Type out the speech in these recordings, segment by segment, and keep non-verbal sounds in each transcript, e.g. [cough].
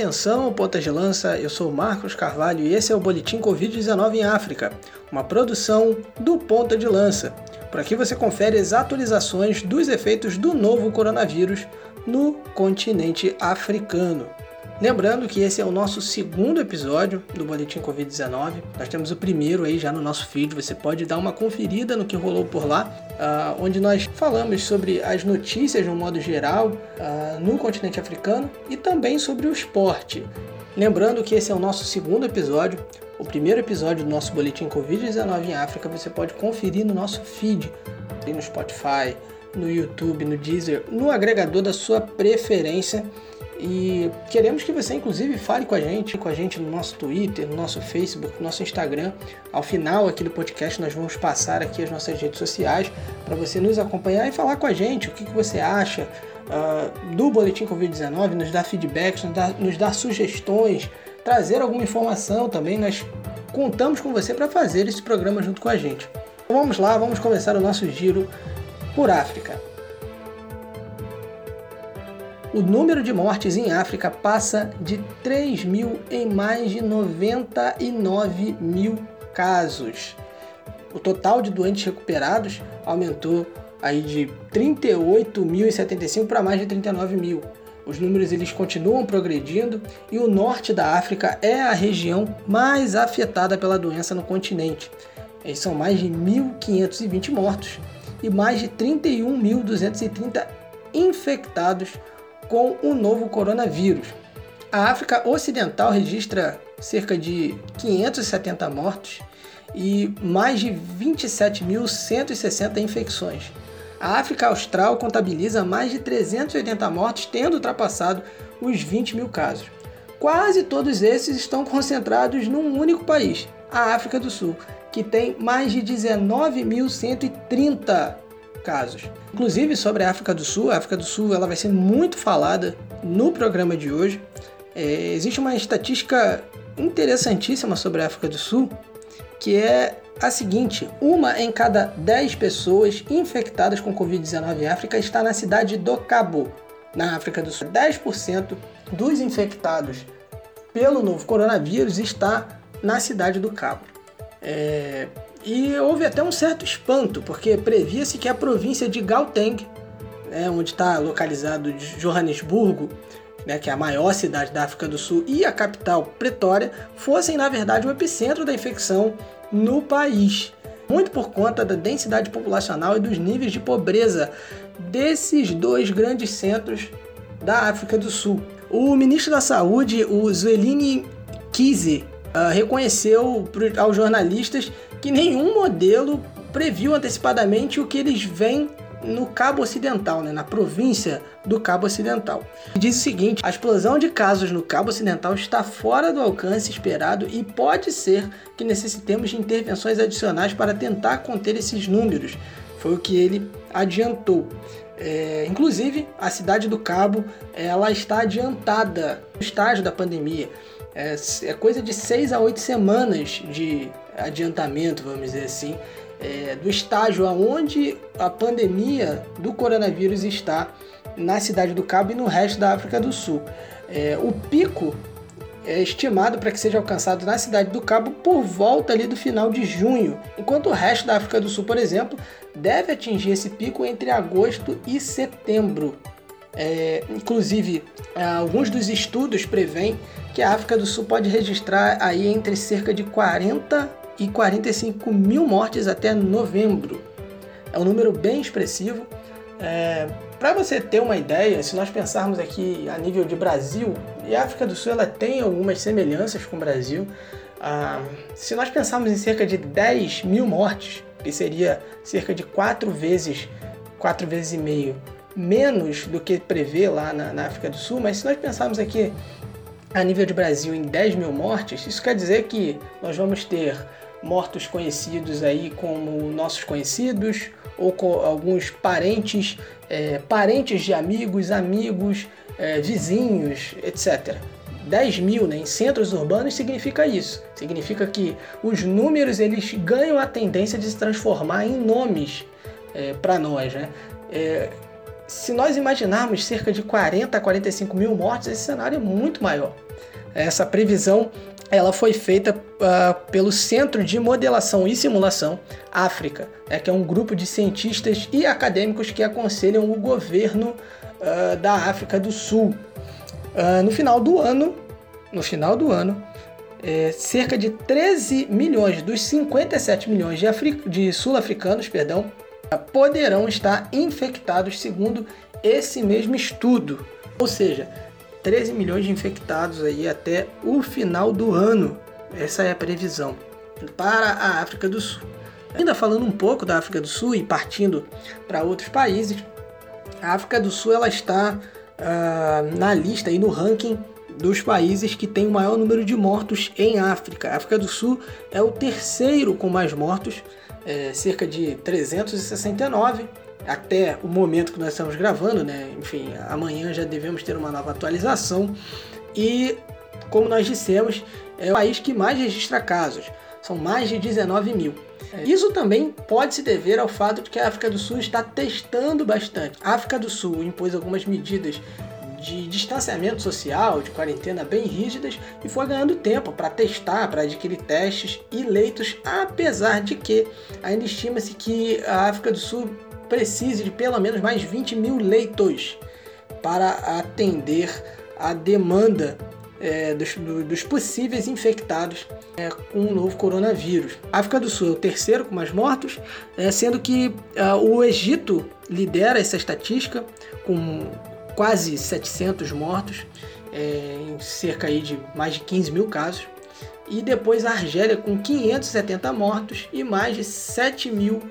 Atenção, pontas de lança, eu sou Marcos Carvalho e esse é o Boletim Covid-19 em África, uma produção do Ponta de Lança. Por aqui você confere as atualizações dos efeitos do novo coronavírus no continente africano. Lembrando que esse é o nosso segundo episódio do Boletim Covid-19. Nós temos o primeiro aí já no nosso feed. Você pode dar uma conferida no que rolou por lá, uh, onde nós falamos sobre as notícias de um modo geral uh, no continente africano e também sobre o esporte. Lembrando que esse é o nosso segundo episódio. O primeiro episódio do nosso Boletim Covid-19 em África você pode conferir no nosso feed, no Spotify, no YouTube, no Deezer, no agregador da sua preferência. E queremos que você, inclusive, fale com a gente, com a gente no nosso Twitter, no nosso Facebook, no nosso Instagram. Ao final aqui do podcast, nós vamos passar aqui as nossas redes sociais para você nos acompanhar e falar com a gente o que, que você acha uh, do Boletim Covid-19, nos dar feedbacks, nos dar, nos dar sugestões, trazer alguma informação também. Nós contamos com você para fazer esse programa junto com a gente. Então vamos lá, vamos começar o nosso giro por África o número de mortes em África passa de 3 mil em mais de 99 mil casos. O total de doentes recuperados aumentou aí de 38.075 para mais de 39 mil. Os números eles continuam progredindo e o norte da África é a região mais afetada pela doença no continente. São mais de 1.520 mortos e mais de 31.230 infectados com o novo coronavírus. A África Ocidental registra cerca de 570 mortos e mais de 27.160 infecções. A África Austral contabiliza mais de 380 mortos, tendo ultrapassado os 20 mil casos. Quase todos esses estão concentrados num único país, a África do Sul, que tem mais de 19.130 casos. Inclusive sobre a África do Sul, a África do Sul ela vai ser muito falada no programa de hoje. É, existe uma estatística interessantíssima sobre a África do Sul, que é a seguinte: uma em cada 10 pessoas infectadas com Covid-19 em África está na cidade do Cabo, na África do Sul. 10% dos infectados pelo novo coronavírus está na cidade do Cabo. É, e houve até um certo espanto, porque previa-se que a província de Gauteng, né, onde está localizado Johannesburgo, né, que é a maior cidade da África do Sul, e a capital Pretória, fossem na verdade o epicentro da infecção no país. Muito por conta da densidade populacional e dos níveis de pobreza desses dois grandes centros da África do Sul. O ministro da Saúde, o Zwelini Kize, uh, reconheceu aos jornalistas que nenhum modelo previu antecipadamente o que eles veem no Cabo Ocidental, né, na província do Cabo Ocidental. Diz o seguinte: a explosão de casos no Cabo Ocidental está fora do alcance esperado e pode ser que necessitemos de intervenções adicionais para tentar conter esses números. Foi o que ele adiantou. É, inclusive, a cidade do Cabo ela está adiantada no estágio da pandemia. É, é coisa de seis a oito semanas de adiantamento, vamos dizer assim, é, do estágio aonde a pandemia do coronavírus está na cidade do Cabo e no resto da África do Sul. É, o pico é estimado para que seja alcançado na cidade do Cabo por volta ali do final de junho, enquanto o resto da África do Sul, por exemplo, deve atingir esse pico entre agosto e setembro. É, inclusive, alguns dos estudos prevêem que a África do Sul pode registrar aí entre cerca de 40 e 45 mil mortes até novembro. É um número bem expressivo. É, Para você ter uma ideia, se nós pensarmos aqui a nível de Brasil, e a África do Sul ela tem algumas semelhanças com o Brasil, ah, se nós pensarmos em cerca de 10 mil mortes, que seria cerca de quatro vezes, quatro vezes e meio menos do que prevê lá na, na África do Sul, mas se nós pensarmos aqui a nível de Brasil em 10 mil mortes, isso quer dizer que nós vamos ter mortos conhecidos aí como nossos conhecidos ou com alguns parentes, é, parentes de amigos, amigos, é, vizinhos, etc. 10 mil né, em centros urbanos significa isso. Significa que os números eles ganham a tendência de se transformar em nomes é, para nós. Né? Se nós imaginarmos cerca de 40 a 45 mil mortes, esse cenário é muito maior. Essa previsão ela foi feita uh, pelo Centro de Modelação e Simulação África, né, que é um grupo de cientistas e acadêmicos que aconselham o governo uh, da África do Sul. Uh, no final do ano, no final do ano, é, cerca de 13 milhões dos 57 milhões de, de sul-africanos, perdão, poderão estar infectados segundo esse mesmo estudo. Ou seja, 13 milhões de infectados aí até o final do ano. Essa é a previsão para a África do Sul. Ainda falando um pouco da África do Sul e partindo para outros países, a África do Sul ela está uh, na lista e no ranking dos países que tem o maior número de mortos em África. A África do Sul é o terceiro com mais mortos, é, cerca de 369 até o momento que nós estamos gravando, né? Enfim, amanhã já devemos ter uma nova atualização. E, como nós dissemos, é o país que mais registra casos. São mais de 19 mil. Isso também pode se dever ao fato de que a África do Sul está testando bastante. A África do Sul impôs algumas medidas de distanciamento social, de quarentena bem rígidas e foi ganhando tempo para testar, para adquirir testes e leitos, apesar de que ainda estima-se que a África do Sul precise de pelo menos mais 20 mil leitos para atender a demanda é, dos, dos, possíveis infectados é, com o novo coronavírus. A África do Sul é o terceiro com mais mortos, é, sendo que é, o Egito lidera essa estatística com quase 700 mortos, é, em cerca aí de mais de 15 mil casos. E depois a Argélia com 570 mortos e mais de 7 mil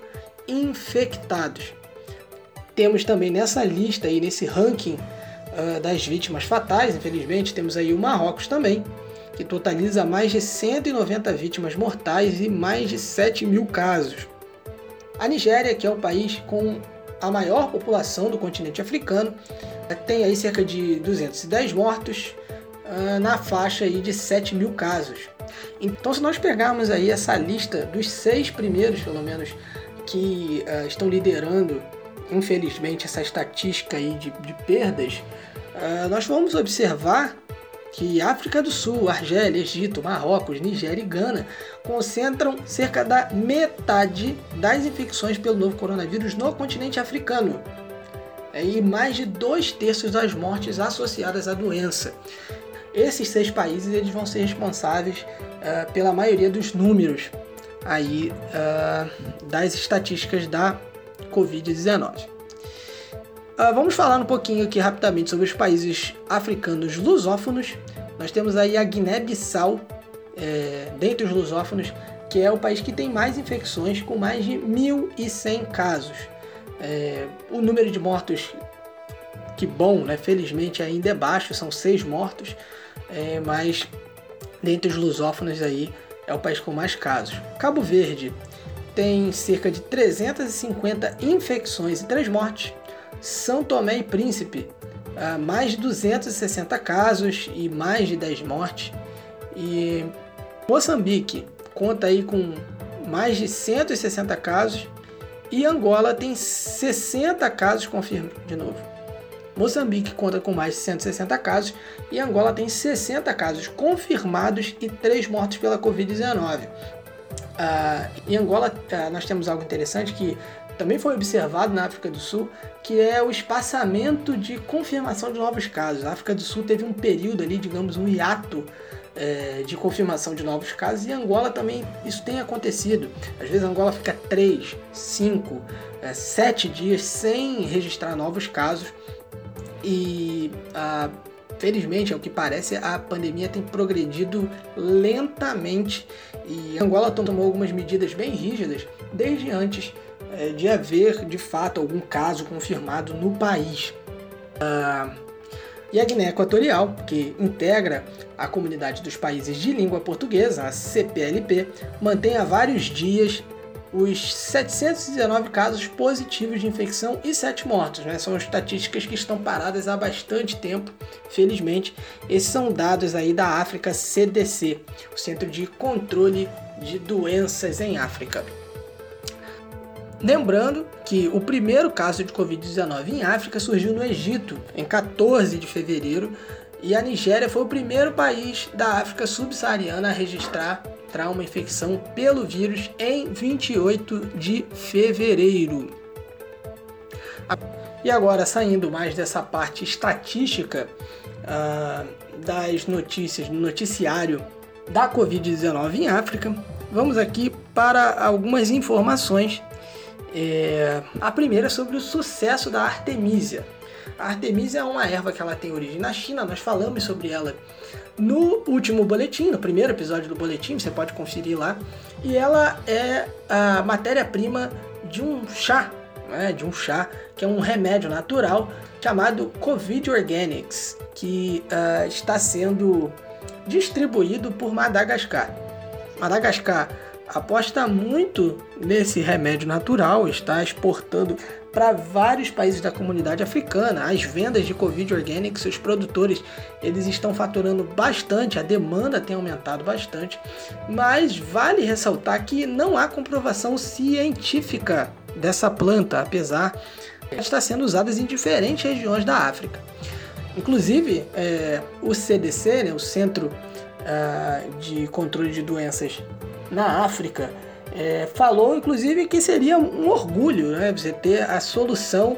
infectados. Temos também nessa lista aí, nesse ranking uh, das vítimas fatais, infelizmente, temos aí o Marrocos também, que totaliza mais de 190 vítimas mortais e mais de 7 mil casos. A Nigéria, que é o país com a maior população do continente africano, tem aí cerca de 210 mortos uh, na faixa aí de 7 mil casos. Então, se nós pegarmos aí essa lista dos seis primeiros, pelo menos, que uh, estão liderando, infelizmente, essa estatística aí de, de perdas, uh, nós vamos observar que África do Sul, Argélia, Egito, Marrocos, Nigéria e Gana concentram cerca da metade das infecções pelo novo coronavírus no continente africano é, e mais de dois terços das mortes associadas à doença. Esses seis países eles vão ser responsáveis uh, pela maioria dos números aí uh, das estatísticas da Covid-19. Uh, vamos falar um pouquinho aqui rapidamente sobre os países africanos lusófonos. Nós temos aí a Guiné-Bissau, é, dentre os lusófonos, que é o país que tem mais infecções, com mais de 1.100 casos. É, o número de mortos, que bom, né? felizmente ainda é baixo, são seis mortos, é, mas dentre os lusófonos aí é o país com mais casos. Cabo Verde tem cerca de 350 infecções e 3 mortes. São Tomé e Príncipe, ah, mais de 260 casos e mais de 10 mortes. E Moçambique conta aí com mais de 160 casos e Angola tem 60 casos confirmados de novo. Moçambique conta com mais de 160 casos e Angola tem 60 casos confirmados e 3 mortos pela Covid-19. Uh, em Angola, uh, nós temos algo interessante que também foi observado na África do Sul, que é o espaçamento de confirmação de novos casos. A África do Sul teve um período ali, digamos, um hiato é, de confirmação de novos casos e Angola também isso tem acontecido. Às vezes Angola fica 3, 5, 7 dias sem registrar novos casos e a felizmente, ao que parece, a pandemia tem progredido lentamente e Angola tomou algumas medidas bem rígidas desde antes é, de haver de fato algum caso confirmado no país. Uh, e a Guiné Equatorial, que integra a comunidade dos países de língua portuguesa, a CPLP, mantém há vários dias os 719 casos positivos de infecção e 7 mortos. Né? São estatísticas que estão paradas há bastante tempo, felizmente. Esses são dados aí da África CDC, o Centro de Controle de Doenças em África. Lembrando que o primeiro caso de Covid-19 em África surgiu no Egito, em 14 de fevereiro, e a Nigéria foi o primeiro país da África subsaariana a registrar uma infecção pelo vírus em 28 de fevereiro. E agora, saindo mais dessa parte estatística uh, das notícias, no noticiário da Covid-19 em África, vamos aqui para algumas informações. É, a primeira é sobre o sucesso da Artemisia. A Artemisia é uma erva que ela tem origem na China, nós falamos sobre ela no último boletim, no primeiro episódio do boletim, você pode conferir lá. E ela é a matéria-prima de um chá, né, de um chá que é um remédio natural chamado Covid Organics, que uh, está sendo distribuído por Madagascar. Madagascar aposta muito nesse remédio natural, está exportando para vários países da comunidade africana. As vendas de Covid Organics, os produtores, eles estão faturando bastante, a demanda tem aumentado bastante, mas vale ressaltar que não há comprovação científica dessa planta, apesar de estar sendo usada em diferentes regiões da África. Inclusive, é, o CDC, né, o Centro uh, de Controle de Doenças na África, é, falou inclusive que seria um orgulho né, você ter a solução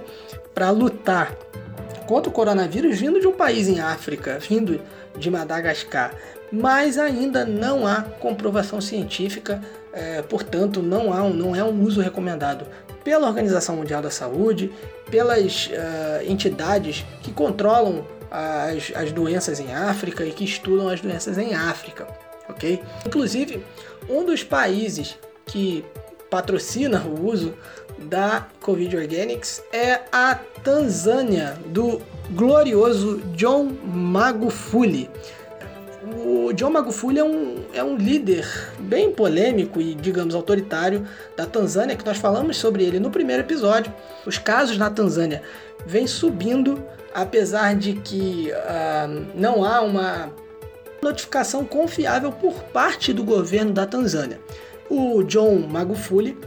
para lutar contra o coronavírus vindo de um país em África, vindo de Madagascar. Mas ainda não há comprovação científica, é, portanto, não, há um, não é um uso recomendado pela Organização Mundial da Saúde, pelas uh, entidades que controlam as, as doenças em África e que estudam as doenças em África, ok? Inclusive, um dos países que patrocina o uso da Covid Organics é a Tanzânia, do glorioso John Magufuli. O John Magufuli é um, é um líder bem polêmico e, digamos, autoritário da Tanzânia, que nós falamos sobre ele no primeiro episódio. Os casos na Tanzânia vêm subindo, apesar de que uh, não há uma notificação confiável por parte do governo da Tanzânia. O John Magufuli,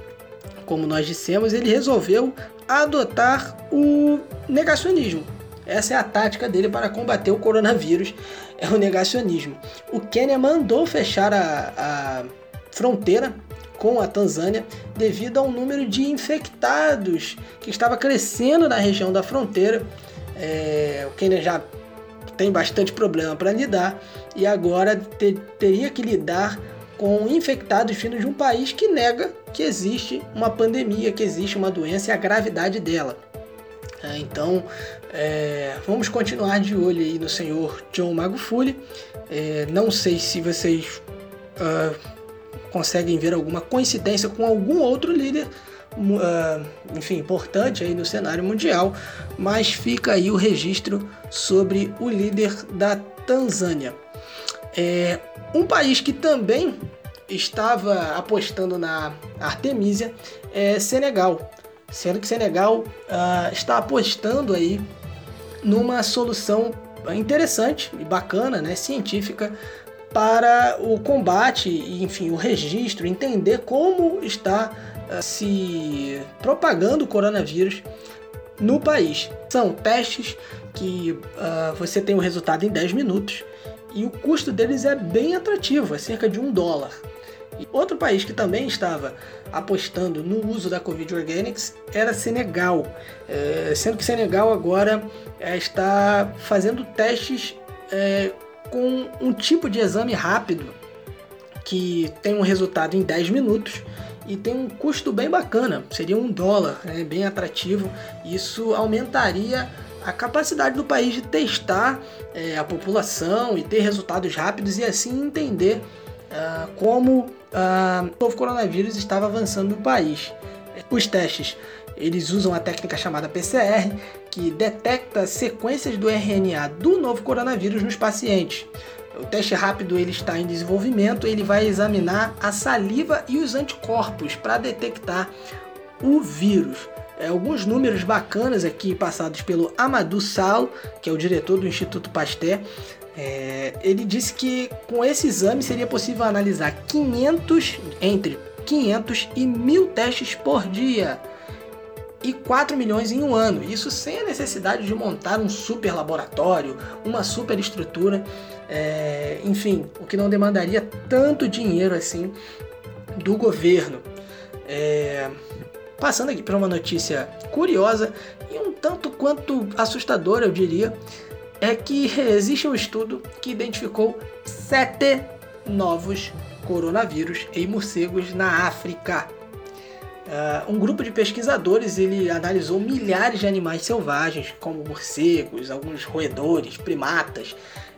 como nós dissemos, ele resolveu adotar o negacionismo. Essa é a tática dele para combater o coronavírus, [laughs] é o negacionismo. O Quênia mandou fechar a, a fronteira com a Tanzânia devido ao número de infectados que estava crescendo na região da fronteira. É, o Quênia já tem bastante problema para lidar e agora te, teria que lidar com infectados vindos de um país que nega que existe uma pandemia, que existe uma doença e a gravidade dela. É, então, é, vamos continuar de olho aí no senhor John Magufuli. É, não sei se vocês uh, conseguem ver alguma coincidência com algum outro líder, uh, enfim, importante aí no cenário mundial, mas fica aí o registro sobre o líder da Tanzânia. É, um país que também estava apostando na Artemisia é Senegal, sendo que Senegal uh, está apostando aí numa solução interessante e bacana, né, científica para o combate e, enfim, o registro, entender como está se propagando o coronavírus no país. São testes que uh, você tem o resultado em 10 minutos e o custo deles é bem atrativo, é cerca de um dólar. E outro país que também estava apostando no uso da Covid Organics era Senegal, é, sendo que Senegal agora é, está fazendo testes é, com um tipo de exame rápido que tem um resultado em 10 minutos e tem um custo bem bacana, seria um dólar, né, bem atrativo. Isso aumentaria a capacidade do país de testar é, a população e ter resultados rápidos e assim entender uh, como uh, o novo coronavírus estava avançando no país. Os testes eles usam a técnica chamada PCR, que detecta sequências do RNA do novo coronavírus nos pacientes. O teste rápido ele está em desenvolvimento, ele vai examinar a saliva e os anticorpos para detectar o vírus é, alguns números bacanas aqui passados pelo Amadou Sal, que é o diretor do Instituto Pasteur. É, ele disse que com esse exame seria possível analisar 500 entre 500 e 1000 testes por dia e 4 milhões em um ano. Isso sem a necessidade de montar um super laboratório, uma super estrutura, é, enfim, o que não demandaria tanto dinheiro assim do governo. É, passando aqui para uma notícia curiosa e um tanto quanto assustadora, eu diria, é que existe um estudo que identificou sete novos coronavírus em morcegos na África. Uh, um grupo de pesquisadores ele analisou milhares de animais selvagens, como morcegos, alguns roedores, primatas,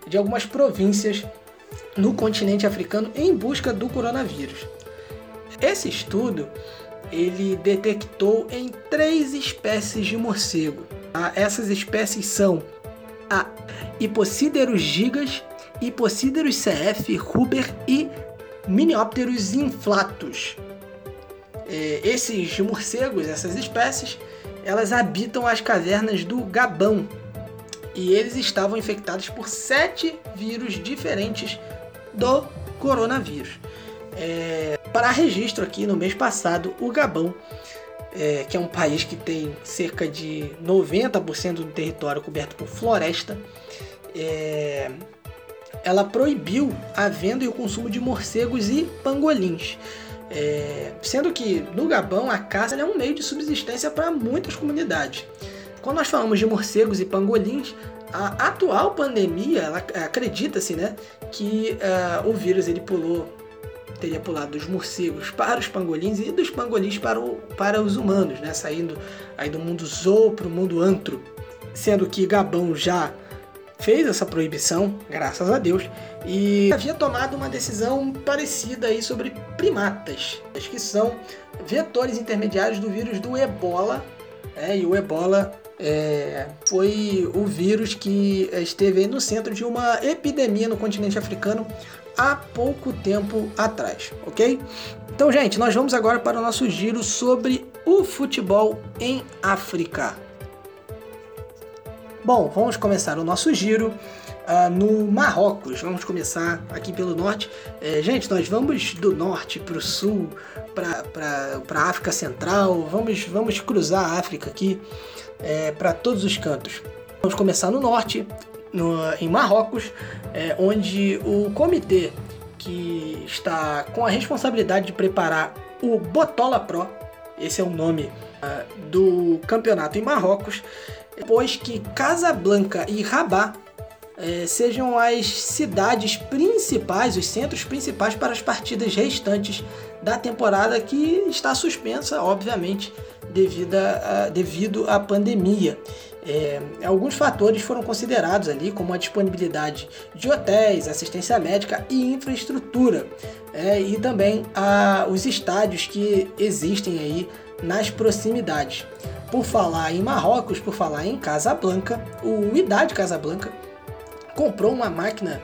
de algumas províncias no continente africano em busca do coronavírus. Esse estudo ele detectou em três espécies de morcego. Uh, essas espécies são a Hipociderus gigas, Hipociderus cf, Huber e Miniopterus inflatus. É, esses morcegos, essas espécies, elas habitam as cavernas do Gabão e eles estavam infectados por sete vírus diferentes do coronavírus. É, para registro aqui, no mês passado, o Gabão, é, que é um país que tem cerca de 90% do território coberto por floresta, é, ela proibiu a venda e o consumo de morcegos e pangolins. É, sendo que no Gabão a caça é um meio de subsistência para muitas comunidades. Quando nós falamos de morcegos e pangolins, a atual pandemia, acredita-se, né, que uh, o vírus ele pulou, teria pulado dos morcegos para os pangolins e dos pangolins para, o, para os humanos, né, saindo aí do mundo zoo para o mundo antro, sendo que Gabão já fez essa proibição, graças a Deus, e havia tomado uma decisão parecida aí sobre primatas, que são vetores intermediários do vírus do ebola, é, e o ebola é, foi o vírus que esteve no centro de uma epidemia no continente africano há pouco tempo atrás, ok? Então, gente, nós vamos agora para o nosso giro sobre o futebol em África. Bom, vamos começar o nosso giro uh, no Marrocos. Vamos começar aqui pelo norte. É, gente, nós vamos do norte para o sul, para a África Central, vamos, vamos cruzar a África aqui é, para todos os cantos. Vamos começar no norte, no, em Marrocos, é, onde o comitê que está com a responsabilidade de preparar o Botola Pro, esse é o nome uh, do campeonato em Marrocos, pois que Casablanca e Rabat é, sejam as cidades principais, os centros principais para as partidas restantes da temporada que está suspensa, obviamente, devido, a, devido à pandemia. É, alguns fatores foram considerados ali, como a disponibilidade de hotéis, assistência médica e infraestrutura, é, e também a, os estádios que existem aí nas proximidades. Por falar em Marrocos, por falar em Casablanca, o Idade Casablanca comprou uma máquina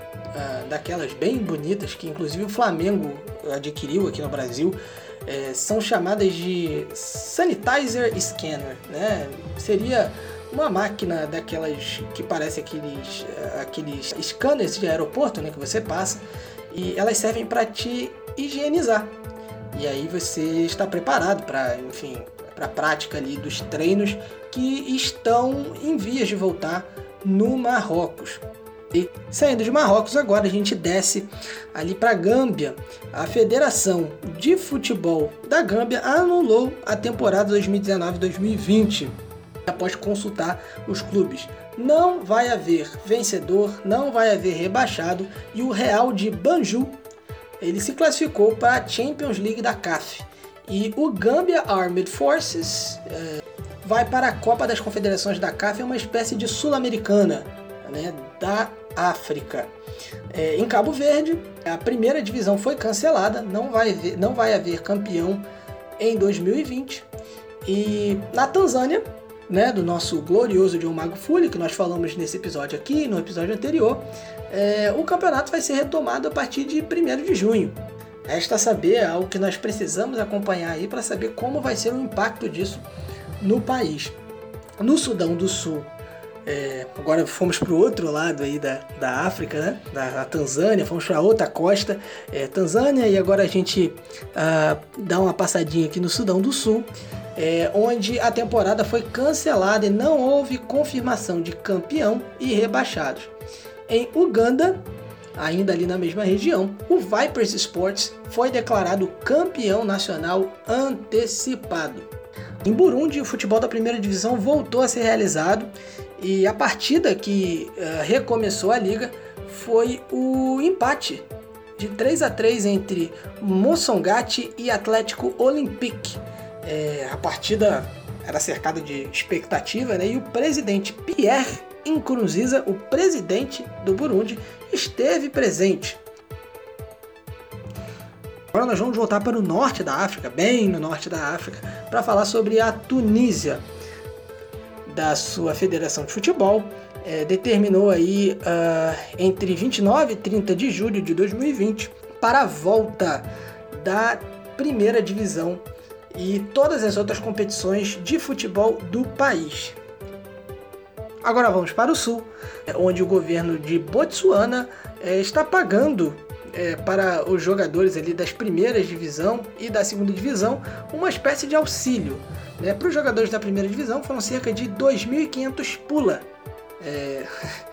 daquelas bem bonitas que inclusive o Flamengo adquiriu aqui no Brasil. É, são chamadas de sanitizer scanner, né? Seria uma máquina daquelas que parece aqueles, aqueles scanners de aeroporto, né, que você passa, e elas servem para te higienizar. E aí você está preparado para, enfim, para a prática ali dos treinos que estão em vias de voltar no Marrocos. E saindo de Marrocos, agora a gente desce ali para Gâmbia. A Federação de Futebol da Gâmbia anulou a temporada 2019-2020 após consultar os clubes. Não vai haver vencedor, não vai haver rebaixado e o Real de Banjul ele se classificou para a Champions League da CAF. E o Gambia Armed Forces é, vai para a Copa das Confederações da CAF, é uma espécie de sul-americana né, da África. É, em Cabo Verde, a primeira divisão foi cancelada, não vai, não vai haver campeão em 2020. E na Tanzânia, né, do nosso glorioso John Magufuli, que nós falamos nesse episódio aqui, no episódio anterior, é, o campeonato vai ser retomado a partir de 1 de junho. Resta saber algo que nós precisamos acompanhar aí para saber como vai ser o impacto disso no país. No Sudão do Sul, É, agora fomos para o outro lado aí da, da África, né? Da, da Tanzânia, fomos para outra costa, é, Tanzânia, e agora a gente uh, dá uma passadinha aqui no Sudão do Sul, é, onde a temporada foi cancelada e não houve confirmação de campeão e rebaixados. Em Uganda, ainda ali na mesma região, o Vipers Sports foi declarado campeão nacional antecipado. Em Burundi, o futebol da primeira divisão voltou a ser realizado e a partida que uh, recomeçou a liga foi o empate de 3 a 3 entre Moçongate e Atlético Olympique. É, a partida era cercada de expectativa né? e o presidente Pierre Nkurunziza, o presidente do Burundi, esteve presente. Agora nós vamos voltar para o norte da África, bem no norte da África, para falar sobre a Tunísia. Da sua federação de futebol, é, determinou aí uh, entre 29 e 30 de julho de 2020 para a volta da primeira divisão e todas as outras competições de futebol do país. Agora vamos para o sul, onde o governo de Botsuana é, está pagando é, para os jogadores ali das primeiras divisão e da segunda divisão uma espécie de auxílio. Né? Para os jogadores da primeira divisão foram cerca de 2.500 pula. É...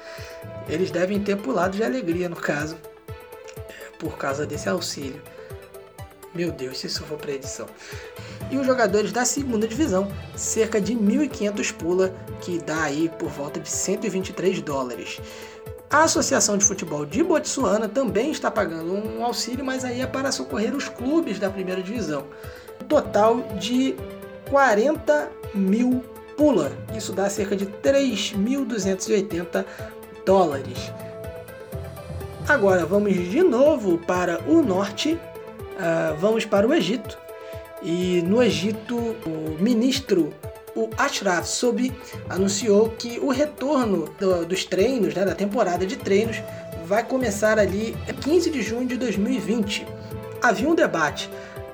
[laughs] Eles devem ter pulado de alegria no caso, por causa desse auxílio. Meu Deus, se isso for para edição. E os jogadores da segunda divisão, cerca de 1.500 pula, que dá aí por volta de 123 dólares. A Associação de Futebol de Botsuana também está pagando um auxílio, mas aí é para socorrer os clubes da primeira divisão. total de 40 mil pula. Isso dá cerca de 3.280 dólares. Agora vamos de novo para o norte, uh, vamos para o Egito. E no Egito, o ministro o Ashraf Sobi anunciou que o retorno do, dos treinos, né, da temporada de treinos, vai começar ali 15 de junho de 2020. Havia um debate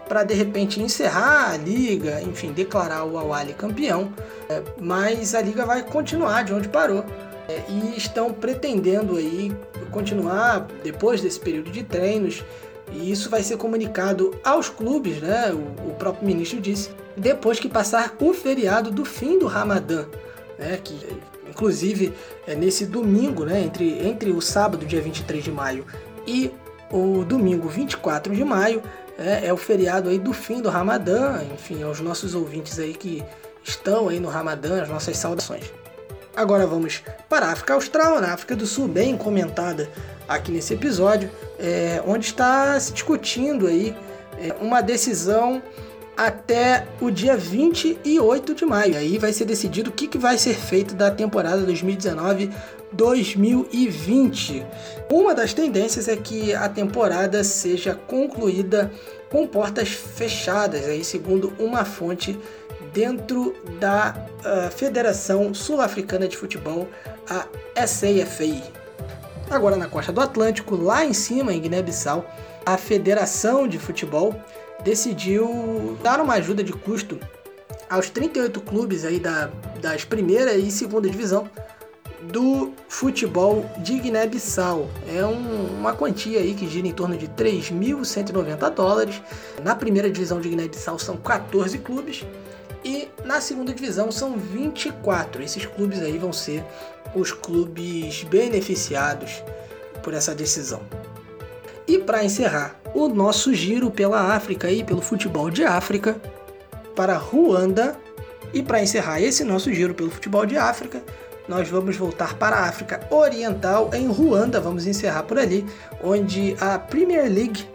para de repente encerrar a liga, enfim, declarar o Awali campeão, é, mas a liga vai continuar de onde parou. É, e estão pretendendo aí continuar depois desse período de treinos e isso vai ser comunicado aos clubes, né? O, o próprio ministro disse, depois que passar o feriado do fim do Ramadã, né? Que inclusive é nesse domingo, né? Entre, entre o sábado, dia 23 de maio, e o domingo 24 de maio, é, é o feriado aí do fim do Ramadã. Enfim, aos nossos ouvintes aí que estão aí no Ramadã, as nossas saudações. Agora vamos para a África Austral, na África do Sul, bem comentada aqui nesse episódio, é, onde está se discutindo aí é, uma decisão até o dia 28 de maio. Aí vai ser decidido o que, que vai ser feito da temporada 2019-2020. Uma das tendências é que a temporada seja concluída com portas fechadas, aí segundo uma fonte dentro da uh, Federação Sul-Africana de Futebol, a SAFI. Agora na costa do Atlântico, lá em cima em Guiné-Bissau, a Federação de Futebol decidiu dar uma ajuda de custo aos 38 clubes aí da, das primeira e segunda divisão do futebol de Guiné-Bissau. É um, uma quantia aí que gira em torno de 3.190 dólares. Na primeira divisão de Guiné-Bissau são 14 clubes na segunda divisão são 24. Esses clubes aí vão ser os clubes beneficiados por essa decisão. E para encerrar o nosso giro pela África e pelo futebol de África, para Ruanda. E para encerrar esse nosso giro pelo futebol de África, nós vamos voltar para a África Oriental, em Ruanda, vamos encerrar por ali, onde a Premier League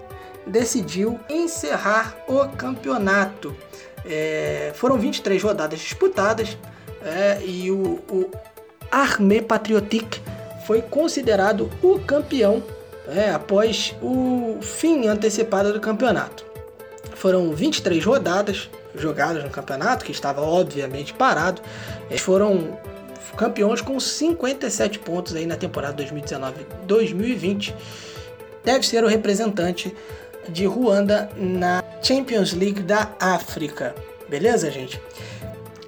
decidiu encerrar o campeonato. É, foram 23 rodadas disputadas é, e o, o Armée Patriotique foi considerado o campeão é, após o fim antecipado do campeonato. Foram 23 rodadas jogadas no campeonato, que estava obviamente parado. Eles foram campeões com 57 pontos aí na temporada 2019-2020. Deve ser o representante de Ruanda na Champions League da África. Beleza, gente?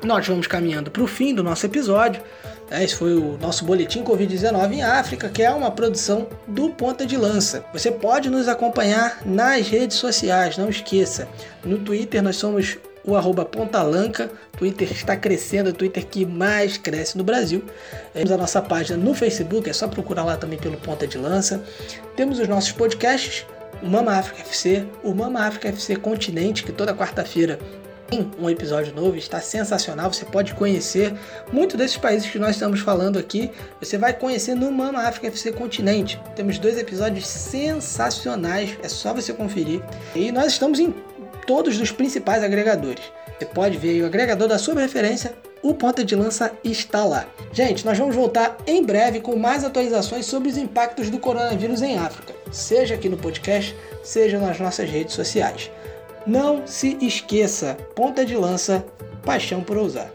Nós vamos caminhando para o fim do nosso episódio. Esse foi o nosso boletim Covid-19 em África, que é uma produção do Ponta de Lança. Você pode nos acompanhar nas redes sociais, não esqueça. No Twitter nós somos o arroba Pontalanca. Twitter está crescendo, é o Twitter que mais cresce no Brasil. Temos a nossa página no Facebook, é só procurar lá também pelo Ponta de Lança. Temos os nossos podcasts, o Mama África FC, o Mama África FC Continente, que toda quarta-feira tem um episódio novo, está sensacional. Você pode conhecer muito desses países que nós estamos falando aqui. Você vai conhecer no Mama África FC Continente. Temos dois episódios sensacionais, é só você conferir. E nós estamos em todos os principais agregadores. Você pode ver o agregador da sua preferência, o Ponta de Lança está lá. Gente, nós vamos voltar em breve com mais atualizações sobre os impactos do coronavírus em África, seja aqui no podcast, seja nas nossas redes sociais. Não se esqueça, Ponta de Lança, paixão por ousar.